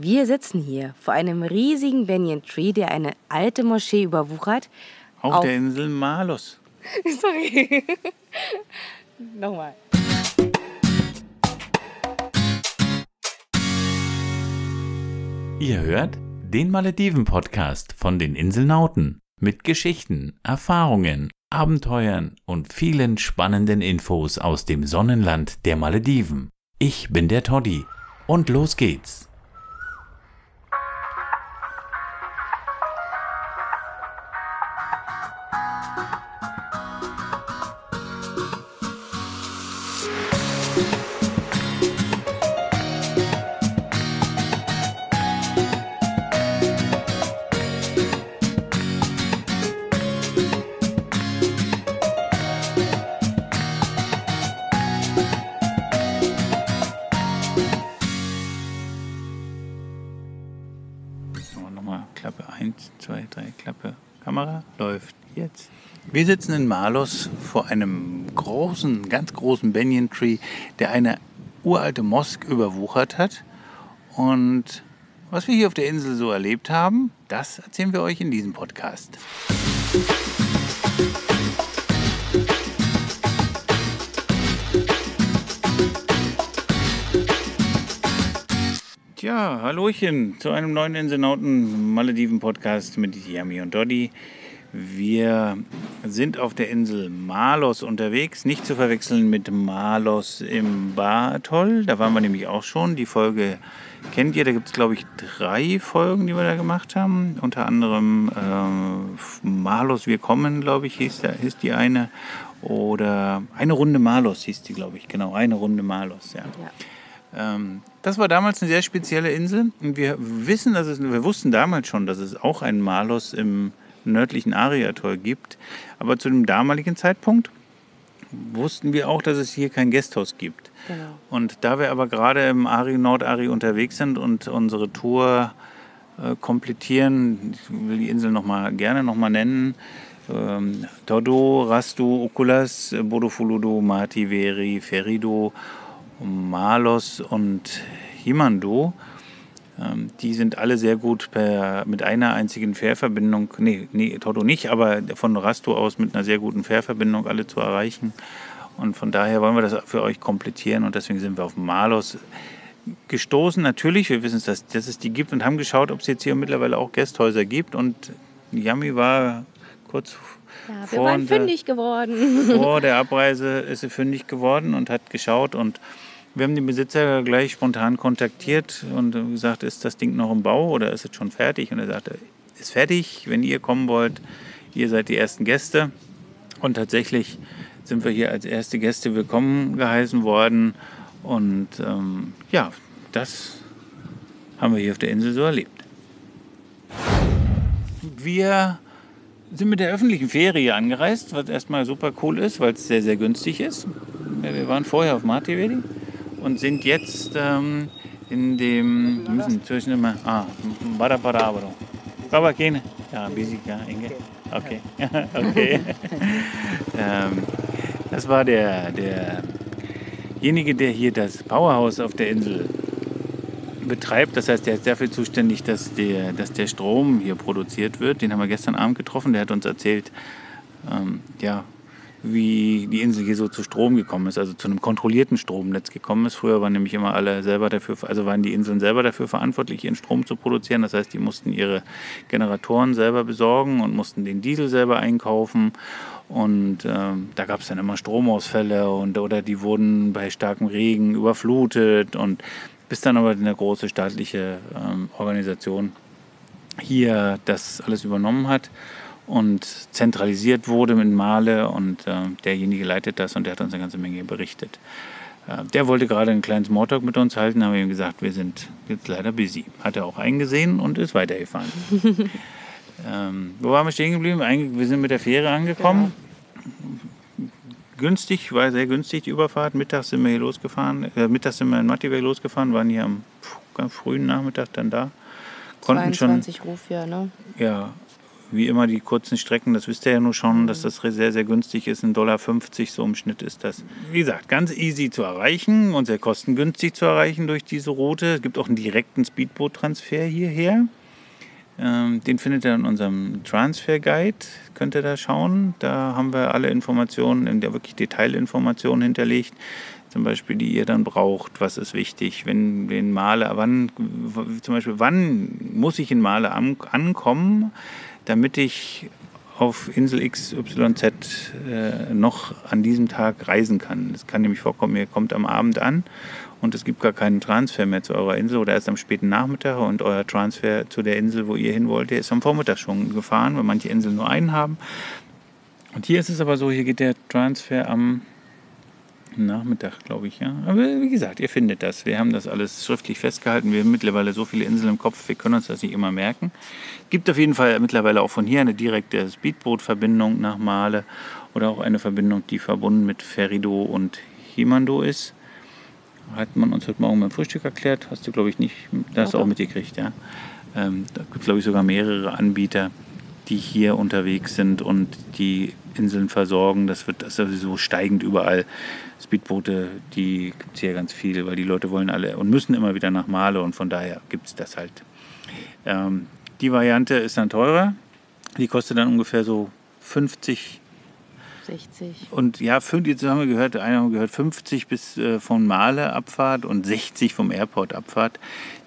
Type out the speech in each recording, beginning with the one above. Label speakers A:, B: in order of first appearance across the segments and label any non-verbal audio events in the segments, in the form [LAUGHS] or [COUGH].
A: Wir sitzen hier vor einem riesigen Banyan Tree, der eine alte Moschee überwuchert.
B: Auf, auf der Insel Malus. [LAUGHS]
A: Sorry. Nochmal.
B: Ihr hört den Malediven-Podcast von den Inselnauten mit Geschichten, Erfahrungen, Abenteuern und vielen spannenden Infos aus dem Sonnenland der Malediven. Ich bin der Toddy und los geht's. Wir sitzen in Malos vor einem großen, ganz großen Banyan Tree, der eine uralte Mosk überwuchert hat. Und was wir hier auf der Insel so erlebt haben, das erzählen wir euch in diesem Podcast. Tja, Hallöchen zu einem neuen Inselnauten-Malediven-Podcast mit Yami und Doddy. Wir sind auf der Insel Malos unterwegs, nicht zu verwechseln mit Malos im Baratoll. Da waren wir nämlich auch schon. Die Folge kennt ihr, da gibt es glaube ich drei Folgen, die wir da gemacht haben. Unter anderem äh, Malos Wir kommen, glaube ich, hieß, da, hieß die eine. Oder eine Runde Malos hieß die, glaube ich. Genau, eine Runde Malos, ja. ja. Ähm, das war damals eine sehr spezielle Insel. Und wir wissen, dass es, wir wussten damals schon, dass es auch einen Malos im nördlichen Ari-Atoll gibt. Aber zu dem damaligen Zeitpunkt wussten wir auch, dass es hier kein Gasthaus gibt. Genau. Und da wir aber gerade im Ari Nord-Ari unterwegs sind und unsere Tour äh, komplettieren, ich will die Insel noch mal, gerne nochmal nennen, ähm, Todo, Rastu, Okulas, Bodofuludo, Mati, Veri, Ferido, Malos und Himando die sind alle sehr gut per, mit einer einzigen Fährverbindung, nee, nee, Toto nicht, aber von Rasto aus mit einer sehr guten Fährverbindung alle zu erreichen. Und von daher wollen wir das für euch komplettieren und deswegen sind wir auf Malos gestoßen. Natürlich, wir wissen, dass, dass es die gibt und haben geschaut, ob es jetzt hier mittlerweile auch Gästhäuser gibt. Und Yami war kurz
A: ja, wir vor, waren fündig geworden.
B: vor [LAUGHS] der Abreise ist sie fündig geworden und hat geschaut und wir haben den Besitzer gleich spontan kontaktiert und gesagt, ist das Ding noch im Bau oder ist es schon fertig? Und er sagte, ist fertig, wenn ihr kommen wollt, ihr seid die ersten Gäste. Und tatsächlich sind wir hier als erste Gäste willkommen geheißen worden. Und ähm, ja, das haben wir hier auf der Insel so erlebt. Wir sind mit der öffentlichen Fähre hier angereist, was erstmal super cool ist, weil es sehr, sehr günstig ist. Wir waren vorher auf Martivedi und sind jetzt ähm, in dem, wir müssen zwischen immer, ah, Bara Bara Abro. Kaba kene? Ja, busy, ja, Inge. Okay, [LAUGHS] okay. [LAUGHS] ähm, das war der, derjenige, der hier das Powerhouse auf der Insel betreibt. Das heißt, der ist dafür zuständig, dass der, dass der Strom hier produziert wird. Den haben wir gestern Abend getroffen. Der hat uns erzählt, ähm, ja, wie die Insel hier so zu Strom gekommen ist, also zu einem kontrollierten Stromnetz gekommen ist. Früher waren nämlich immer alle selber dafür, also waren die Inseln selber dafür verantwortlich, ihren Strom zu produzieren. Das heißt, die mussten ihre Generatoren selber besorgen und mussten den Diesel selber einkaufen. Und äh, da gab es dann immer Stromausfälle und oder die wurden bei starkem Regen überflutet und bis dann aber eine große staatliche äh, Organisation hier das alles übernommen hat und zentralisiert wurde mit Male und äh, derjenige leitet das und der hat uns eine ganze Menge berichtet. Äh, der wollte gerade einen kleinen Smalltalk mit uns halten, haben wir ihm gesagt, wir sind jetzt leider busy. Hat er auch eingesehen und ist weitergefahren. [LAUGHS] ähm, wo waren wir stehen geblieben? wir sind mit der Fähre angekommen. Genau. Günstig, war sehr günstig die Überfahrt. Mittags sind wir hier losgefahren. Äh, mittags sind wir in Mattiweg losgefahren, waren hier am frühen Nachmittag dann da.
A: Konnten 22 schon, Ruf, ja, ne?
B: Ja, wie immer die kurzen Strecken, das wisst ihr ja nur schon, dass das sehr, sehr günstig ist. Ein Dollar 50 so im Schnitt ist das. Wie gesagt, ganz easy zu erreichen und sehr kostengünstig zu erreichen durch diese Route. Es gibt auch einen direkten Speedboot-Transfer hierher. Ähm, den findet ihr in unserem Transfer Guide. Könnt ihr da schauen. Da haben wir alle Informationen, in der wirklich Detailinformationen hinterlegt. Zum Beispiel, die ihr dann braucht. Was ist wichtig? Wenn den Male, wann, zum Beispiel, wann muss ich in Male ankommen, damit ich auf Insel XYZ äh, noch an diesem Tag reisen kann. Es kann nämlich vorkommen, ihr kommt am Abend an und es gibt gar keinen Transfer mehr zu eurer Insel oder erst am späten Nachmittag und euer Transfer zu der Insel, wo ihr hin wollt, der ist am Vormittag schon gefahren, weil manche Inseln nur einen haben. Und hier ist es aber so, hier geht der Transfer am Nachmittag, glaube ich, ja. Aber wie gesagt, ihr findet das. Wir haben das alles schriftlich festgehalten. Wir haben mittlerweile so viele Inseln im Kopf, wir können uns das nicht immer merken. Gibt auf jeden Fall mittlerweile auch von hier eine direkte Speedboot-Verbindung nach Male oder auch eine Verbindung, die verbunden mit Ferido und Himando ist hat man uns heute Morgen beim Frühstück erklärt. Hast du, glaube ich, nicht, da hast du auch mitgekriegt, ja. Ähm, da gibt es, glaube ich, sogar mehrere Anbieter, die hier unterwegs sind und die Inseln versorgen. Das wird das sowieso steigend überall. Speedboote, die gibt es hier ganz viel, weil die Leute wollen alle und müssen immer wieder nach Male und von daher gibt es das halt. Ähm, die Variante ist dann teurer. Die kostet dann ungefähr so 50
A: 60.
B: Und ja, jetzt haben wir gehört, einer haben gehört 50 bis äh, von Male Abfahrt und 60 vom Airport Abfahrt.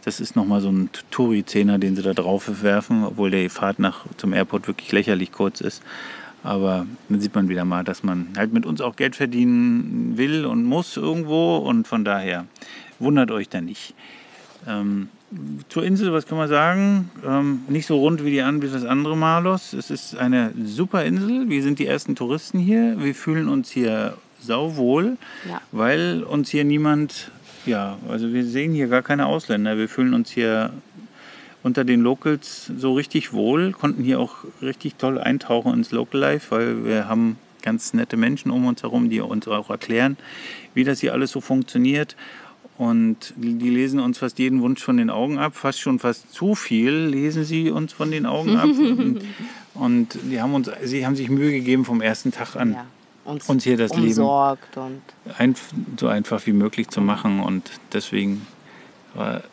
B: Das ist nochmal so ein Touri-Zehner, den sie da drauf werfen, obwohl die Fahrt nach, zum Airport wirklich lächerlich kurz ist. Aber dann sieht man wieder mal, dass man halt mit uns auch Geld verdienen will und muss irgendwo und von daher wundert euch da nicht. Ähm, zur Insel, was kann man sagen? Ähm, nicht so rund wie die an wie das andere Malos. Es ist eine super Insel. Wir sind die ersten Touristen hier. Wir fühlen uns hier sauwohl, ja. weil uns hier niemand, ja, also wir sehen hier gar keine Ausländer. Wir fühlen uns hier unter den Locals so richtig wohl, konnten hier auch richtig toll eintauchen ins Local Life, weil wir haben ganz nette Menschen um uns herum, die uns auch erklären, wie das hier alles so funktioniert. Und die lesen uns fast jeden Wunsch von den Augen ab, fast schon fast zu viel lesen sie uns von den Augen ab. [LAUGHS] und, die haben uns, sie haben sich Mühe gegeben vom ersten Tag an, ja, uns, uns, hier das Leben und ein, so einfach wie möglich zu machen. Und deswegen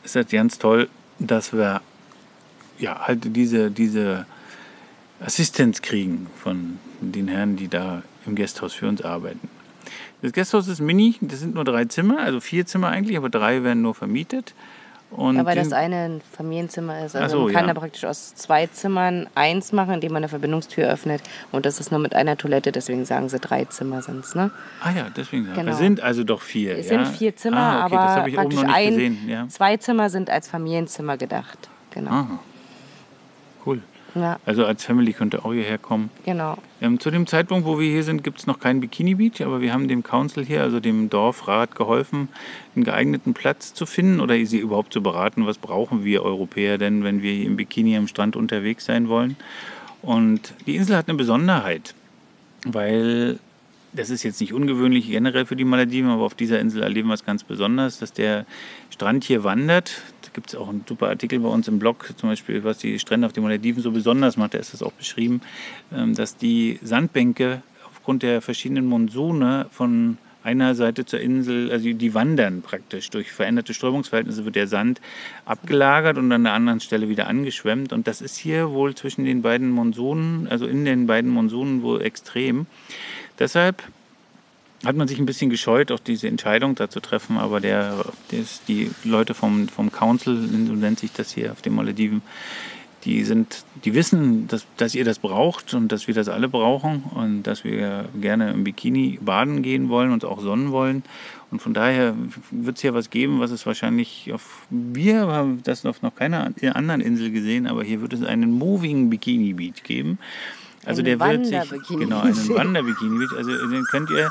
B: ist es ganz toll, dass wir ja, halt diese, diese Assistenz kriegen von den Herren, die da im Gasthaus für uns arbeiten. Das Gasthaus ist mini, das sind nur drei Zimmer, also vier Zimmer eigentlich, aber drei werden nur vermietet.
A: Und ja, weil das eine ein Familienzimmer ist. Also so, man kann ja. da praktisch aus zwei Zimmern eins machen, indem man eine Verbindungstür öffnet. Und das ist nur mit einer Toilette, deswegen sagen sie drei Zimmer sind es. Ne?
B: Ah ja, deswegen sagen genau. Es sind also doch vier.
A: Es ja? sind vier Zimmer, ah, okay, aber praktisch ein, ja. zwei Zimmer sind als Familienzimmer gedacht. Genau. Aha.
B: Ja. Also als Family könnt ihr auch hierher kommen.
A: Genau.
B: Ähm, zu dem Zeitpunkt, wo wir hier sind, gibt es noch keinen Bikini Beach, aber wir haben dem Council hier, also dem Dorfrat, geholfen, einen geeigneten Platz zu finden oder sie überhaupt zu beraten, was brauchen wir Europäer denn, wenn wir hier im Bikini am Strand unterwegs sein wollen. Und die Insel hat eine Besonderheit, weil das ist jetzt nicht ungewöhnlich generell für die Malediven, aber auf dieser Insel erleben wir es ganz besonders, dass der Strand hier wandert. Da gibt es auch einen super Artikel bei uns im Blog, zum Beispiel, was die Strände auf den Malediven so besonders macht. Da ist das auch beschrieben, ähm, dass die Sandbänke aufgrund der verschiedenen Monsune von einer Seite zur Insel, also die wandern praktisch. Durch veränderte Strömungsverhältnisse wird der Sand abgelagert und an der anderen Stelle wieder angeschwemmt. Und das ist hier wohl zwischen den beiden Monsunen, also in den beiden Monsunen wohl extrem. Deshalb hat man sich ein bisschen gescheut, auch diese Entscheidung da zu treffen, aber der, des, die Leute vom, vom Council, so nennt sich das hier auf den Malediven, die sind, die wissen, dass, dass ihr das braucht und dass wir das alle brauchen und dass wir gerne im Bikini baden gehen wollen und auch sonnen wollen. Und von daher wird es hier was geben, was es wahrscheinlich auf, wir haben das auf noch keiner anderen Insel gesehen, aber hier wird es einen Moving Bikini Beach geben. Also der wird sich, genau, einen Wanderbikini also den könnt ihr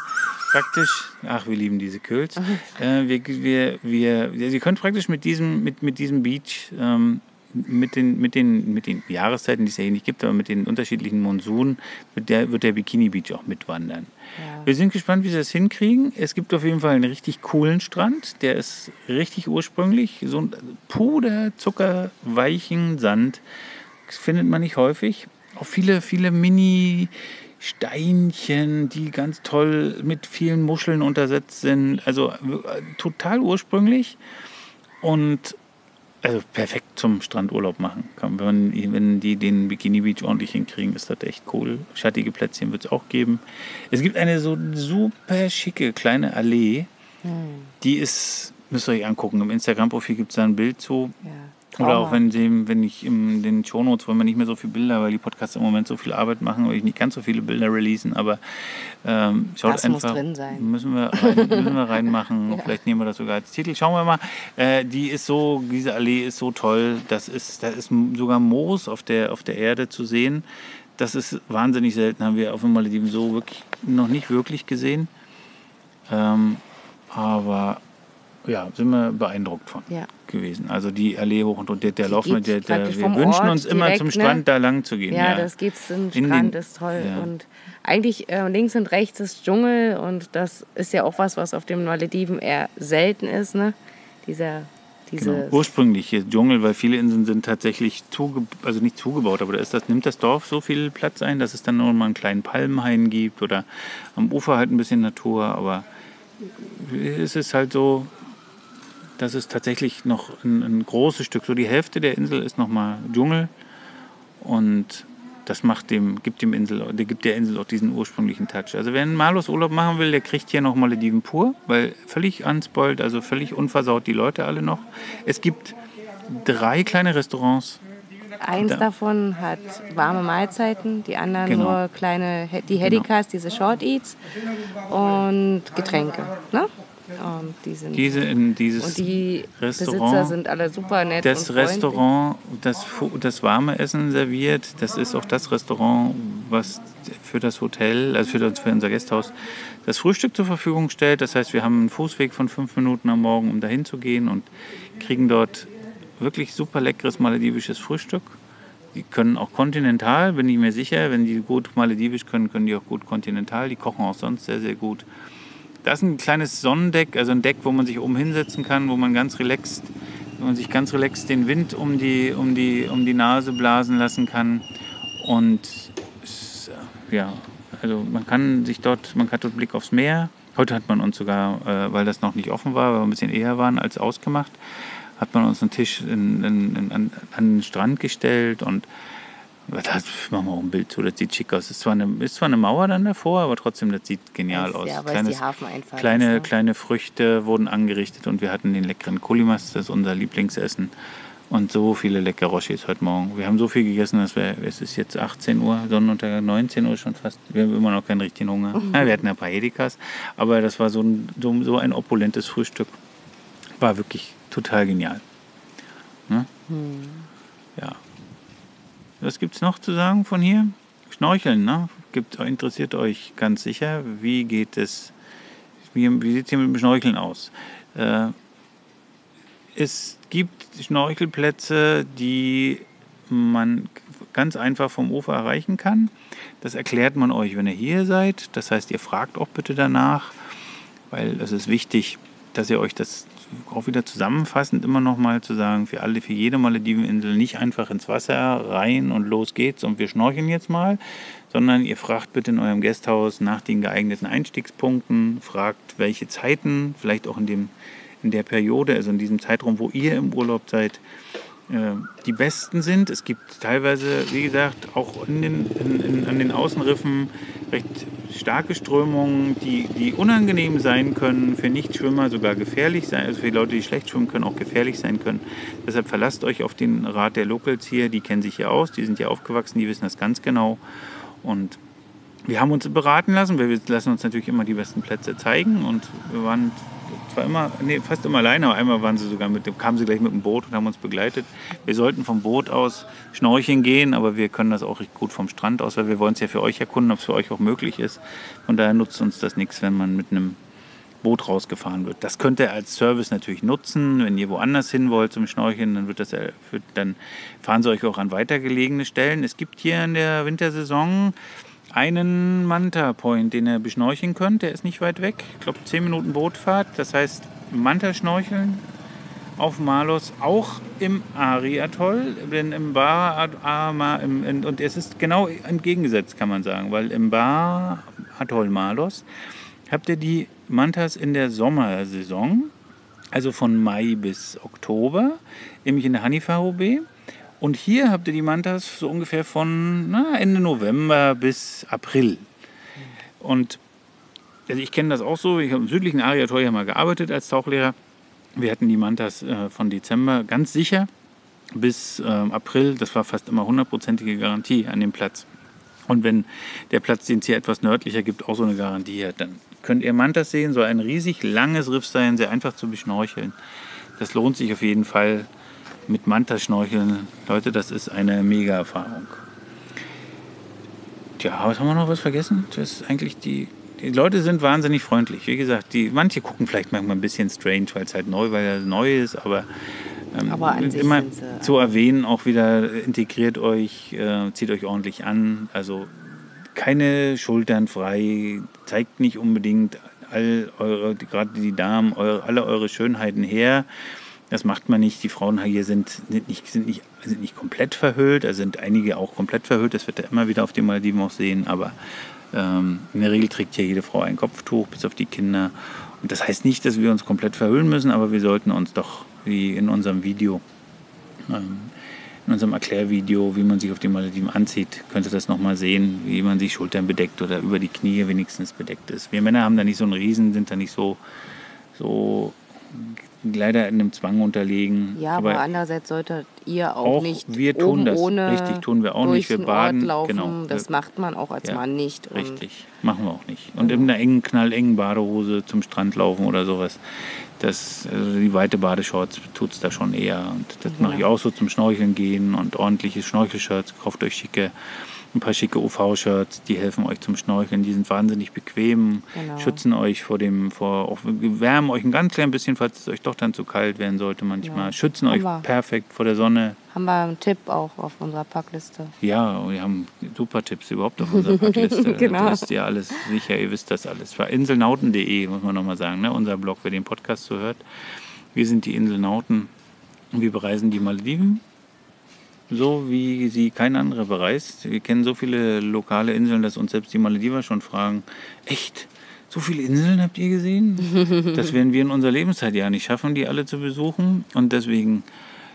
B: praktisch, ach, wir lieben diese Köls. [LAUGHS] Äh, wir, wir, wir, ihr könnt praktisch mit diesem, mit, mit diesem Beach, ähm, mit, den, mit, den, mit den Jahreszeiten, die es ja hier nicht gibt, aber mit den unterschiedlichen Monsunen, wird der, wird der Bikini Beach auch mitwandern. Ja. Wir sind gespannt, wie sie das hinkriegen. Es gibt auf jeden Fall einen richtig coolen Strand. Der ist richtig ursprünglich. So ein puder, zuckerweichen Sand. Das findet man nicht häufig. Auch viele, viele Mini- Steinchen, die ganz toll mit vielen Muscheln untersetzt sind. Also äh, total ursprünglich und also perfekt zum Strandurlaub machen. Wenn, wenn die den Bikini Beach ordentlich hinkriegen, ist das echt cool. Schattige Plätzchen wird es auch geben. Es gibt eine so super schicke kleine Allee. Hm. Die ist, müsst ihr euch angucken. Im Instagram-Profil gibt es da ein Bild zu. Ja. Oder auch wenn, sie, wenn ich in den Shownotes wollen wir nicht mehr so viele Bilder, weil die Podcasts im Moment so viel Arbeit machen, weil ich nicht ganz so viele Bilder releasen, aber ähm, schaut das einfach. Muss drin sein. Müssen wir, rein, [LAUGHS] müssen wir reinmachen. ja. Vielleicht nehmen wir das sogar als Titel. Schauen wir mal. Äh, die ist so, diese Allee ist so toll. Das ist, da ist sogar Moos auf der, auf der Erde zu sehen. Das ist wahnsinnig selten, haben wir auf den Malediven so wirklich noch nicht wirklich gesehen. Ähm, aber ja, sind wir beeindruckt von ja. gewesen. Also die Allee hoch und, und der, der Lauf, der, der, wir wünschen Ort uns immer direkt, zum Strand ne? da lang zu gehen.
A: Ja, ja. das geht zum Strand, den, ist toll. Ja. Und eigentlich äh, links und rechts ist Dschungel und das ist ja auch was, was auf den Malediven eher selten ist, ne? Dieser
B: Genau. Ursprünglich hier Dschungel, weil viele Inseln sind tatsächlich zuge also nicht zugebaut, aber da ist das, nimmt das Dorf so viel Platz ein, dass es dann nur mal einen kleinen Palmenhain gibt oder am Ufer halt ein bisschen Natur, aber es ist halt so, das ist tatsächlich noch ein, ein großes Stück. So die Hälfte der Insel ist nochmal Dschungel und das macht dem, gibt dem Insel, der gibt der Insel auch diesen ursprünglichen Touch. Also wer einen Malus Urlaub machen will, der kriegt hier noch Malediven pur, weil völlig unspoilt, also völlig unversaut die Leute alle noch. Es gibt drei kleine Restaurants.
A: Eins da. davon hat warme Mahlzeiten, die anderen genau. nur kleine, die Hedikas, genau. diese Short Eats und Getränke. Ne?
B: Und die sind Diese in dieses
A: und die Restaurant, Besitzer sind alle super nett.
B: Das Restaurant, das, das warme Essen serviert, das ist auch das Restaurant, was für das Hotel, also für, für unser Gasthaus, das Frühstück zur Verfügung stellt. Das heißt, wir haben einen Fußweg von fünf Minuten am Morgen, um dahin zu gehen und kriegen dort wirklich super leckeres maledivisches Frühstück. Die können auch kontinental, bin ich mir sicher. Wenn die gut maledivisch können, können die auch gut kontinental. Die kochen auch sonst sehr, sehr gut. Da ist ein kleines Sonnendeck, also ein Deck, wo man sich oben hinsetzen kann, wo man ganz relaxed, wo man sich ganz relaxed den Wind um die, um die, um die Nase blasen lassen kann. Und ja, also man kann sich dort, man hat dort Blick aufs Meer. Heute hat man uns sogar, äh, weil das noch nicht offen war, weil wir ein bisschen eher waren als ausgemacht, hat man uns einen Tisch in, in, in, an, an den Strand gestellt und das machen wir auch ein Bild zu, das sieht schick aus. Ist zwar eine, ist zwar eine Mauer dann davor, aber trotzdem, das sieht genial aus. Ja,
A: weil die Hafeneinfahrt
B: kleine, ist, ne? kleine Früchte wurden angerichtet und wir hatten den leckeren Kulimas, das ist unser Lieblingsessen. Und so viele leckere Roshis heute Morgen. Wir haben so viel gegessen, dass wir, es ist jetzt 18 Uhr, Sonnenuntergang 19 Uhr schon fast. Wir haben immer noch keinen richtigen Hunger. Mhm. [LAUGHS] Ja, wir hatten ein paar Edikas, aber das war so ein, so, so ein opulentes Frühstück. War wirklich total genial. Ne? Mhm. Ja, was gibt es noch zu sagen von hier? Schnorcheln, ne? Gibt, interessiert euch ganz sicher. Wie geht es, wie, wie sieht es hier mit dem Schnorcheln aus? Äh, es gibt Schnorchelplätze, die man ganz einfach vom Ufer erreichen kann. Das erklärt man euch, wenn ihr hier seid. Das heißt, ihr fragt auch bitte danach, weil es ist wichtig, dass ihr euch das auch wieder zusammenfassend immer noch mal zu sagen, für alle, für jede Malediveninsel nicht einfach ins Wasser rein und los geht's und wir schnorcheln jetzt mal, sondern ihr fragt bitte in eurem Gasthaus nach den geeigneten Einstiegspunkten, fragt welche Zeiten, vielleicht auch in, dem, in der Periode, also in diesem Zeitraum, wo ihr im Urlaub seid, die besten sind. Es gibt teilweise, wie gesagt, auch in den, in, in, an den Außenriffen recht starke Strömungen, die, die unangenehm sein können, für Nichtschwimmer sogar gefährlich sein, also für Leute, die schlecht schwimmen können, auch gefährlich sein können. Deshalb verlasst euch auf den Rat der Locals hier, die kennen sich hier aus, die sind hier aufgewachsen, die wissen das ganz genau. Und wir haben uns beraten lassen, wir lassen uns natürlich immer die besten Plätze zeigen und wir waren zwar immer, nee, fast immer alleine, aber einmal waren sie sogar mit, kamen sie gleich mit dem Boot und haben uns begleitet. Wir sollten vom Boot aus schnorcheln gehen, aber wir können das auch recht gut vom Strand aus, weil wir wollen es ja für euch erkunden, ob es für euch auch möglich ist. Von daher nutzt uns das nichts, wenn man mit einem Boot rausgefahren wird. Das könnt ihr als Service natürlich nutzen. Wenn ihr woanders hin wollt zum Schnorcheln, dann, wird das, dann fahren sie euch auch an weitergelegene Stellen. Es gibt hier in der Wintersaison einen Manta Point, den ihr beschnorcheln könnt. Der ist nicht weit weg. Ich glaube, 10 Minuten Bootfahrt. Das heißt, Manta schnorcheln. auf Malos, auch im Ari-Atoll, denn im Bar, und es ist genau entgegengesetzt, kann man sagen, weil im Bar Atoll Malos habt ihr die Mantas in der Sommersaison, also von Mai bis Oktober, nämlich in der Hanifa-Hobe. Und hier habt ihr die Mantas so ungefähr von na, Ende November bis April. Und also ich kenne das auch so, ich habe im südlichen Ariator ja mal gearbeitet als Tauchlehrer. Wir hatten die Mantas äh, von Dezember ganz sicher bis äh, April. Das war fast immer hundertprozentige Garantie an dem Platz. Und wenn der Platz, den es hier etwas nördlicher gibt, auch so eine Garantie hat, dann könnt ihr Mantas sehen. Soll ein riesig langes Riff sein, sehr einfach zu beschnorcheln. Das lohnt sich auf jeden Fall mit Mantas schnorcheln. Leute, das ist eine mega Erfahrung. Tja, was haben wir noch was vergessen? Das ist eigentlich die die Leute sind wahnsinnig freundlich. Wie gesagt, die, manche gucken vielleicht manchmal ein bisschen strange, weil es halt neu, weil es neu ist, aber, ähm, aber immer zu erwähnen, auch wieder integriert euch, äh, zieht euch ordentlich an. Also keine Schultern frei, zeigt nicht unbedingt all eure, gerade die Damen, eure, alle eure Schönheiten her. Das macht man nicht. Die Frauen hier sind, nicht, sind, nicht, sind nicht komplett verhüllt. Da sind einige auch komplett verhüllt. Das wird ihr immer wieder auf den Malediven auch sehen. Aber ähm, in der Regel trägt ja jede Frau ein Kopftuch, bis auf die Kinder. Und das heißt nicht, dass wir uns komplett verhüllen müssen, aber wir sollten uns doch, wie in unserem Video, ähm, in unserem Erklärvideo, wie man sich auf den Malediven anzieht, könnt ihr das nochmal sehen, wie man sich Schultern bedeckt oder über die Knie wenigstens bedeckt ist. Wir Männer haben da nicht so einen Riesen, sind da nicht so, so leider in einem Zwang unterlegen.
A: Ja, aber, aber andererseits solltet ihr auch, auch nicht
B: wir tun das. ohne richtig tun wir auch nicht. Wir baden.
A: Laufen. Genau. Das macht man auch als ja, Mann nicht.
B: richtig, machen wir auch nicht. Und in einer engen, knallengen Badehose zum Strand laufen oder sowas. Das, also die weite Badeshorts tut es da schon eher. Und das ja. mache ich auch so zum Schnorcheln gehen und ordentliche Schnorchelshirts. Kauft euch schicke ein paar schicke UV-Shirts, die helfen euch zum Schnorcheln. Die sind wahnsinnig bequem, genau. schützen euch vor dem, vor, auch, wärmen euch ein ganz klein bisschen, falls es euch doch dann zu kalt werden sollte manchmal. Ja. Schützen euch perfekt vor der Sonne.
A: Haben wir einen Tipp auch auf unserer Packliste?
B: Ja, wir haben super Tipps überhaupt auf unserer Packliste. [LAUGHS] genau. Das wisst ihr alles sicher, ihr wisst das alles. War inselnauten.de, muss man nochmal sagen, ne? unser Blog, wer den Podcast so hört. Wir sind die Inselnauten. Wir bereisen die Malediven so wie sie kein anderer bereist. Wir kennen so viele lokale Inseln, dass uns selbst die Malediver schon fragen, echt, so viele Inseln habt ihr gesehen? [LAUGHS] Das werden wir in unserer Lebenszeit ja nicht schaffen, die alle zu besuchen. Und deswegen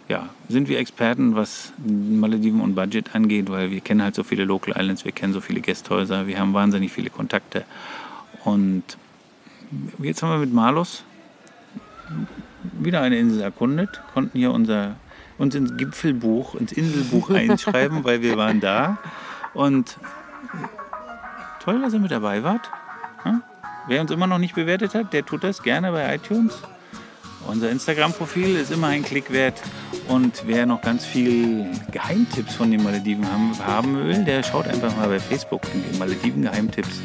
B: ja, sind wir Experten, was Malediven und Budget angeht, weil wir kennen halt so viele Local Islands, wir kennen so viele Gästhäuser, wir haben wahnsinnig viele Kontakte. Und jetzt haben wir mit Malus wieder eine Insel erkundet, konnten hier unser uns ins Gipfelbuch, ins Inselbuch einschreiben, weil wir waren da. Und toll, dass ihr mit dabei wart. Hm? Wer uns immer noch nicht bewertet hat, der tut das gerne bei iTunes. Unser Instagram-Profil ist immer ein Klick wert. Und wer noch ganz viel Geheimtipps von den Malediven haben, will, der schaut einfach mal bei Facebook in die Malediven Geheimtipps.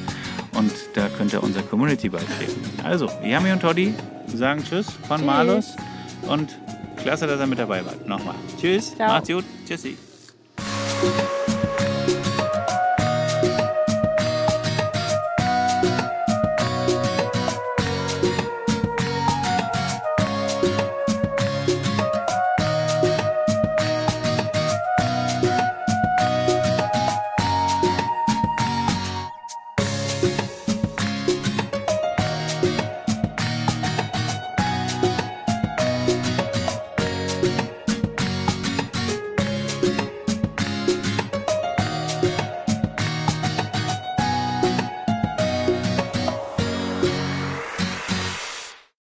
B: Und da könnt ihr unserer Community beitreten. Also, Yami und Toddy sagen Tschüss von Malus und Klasse, dass er mit dabei war. Nochmal. Tschüss. Ciao. Macht's gut. Tschüssi.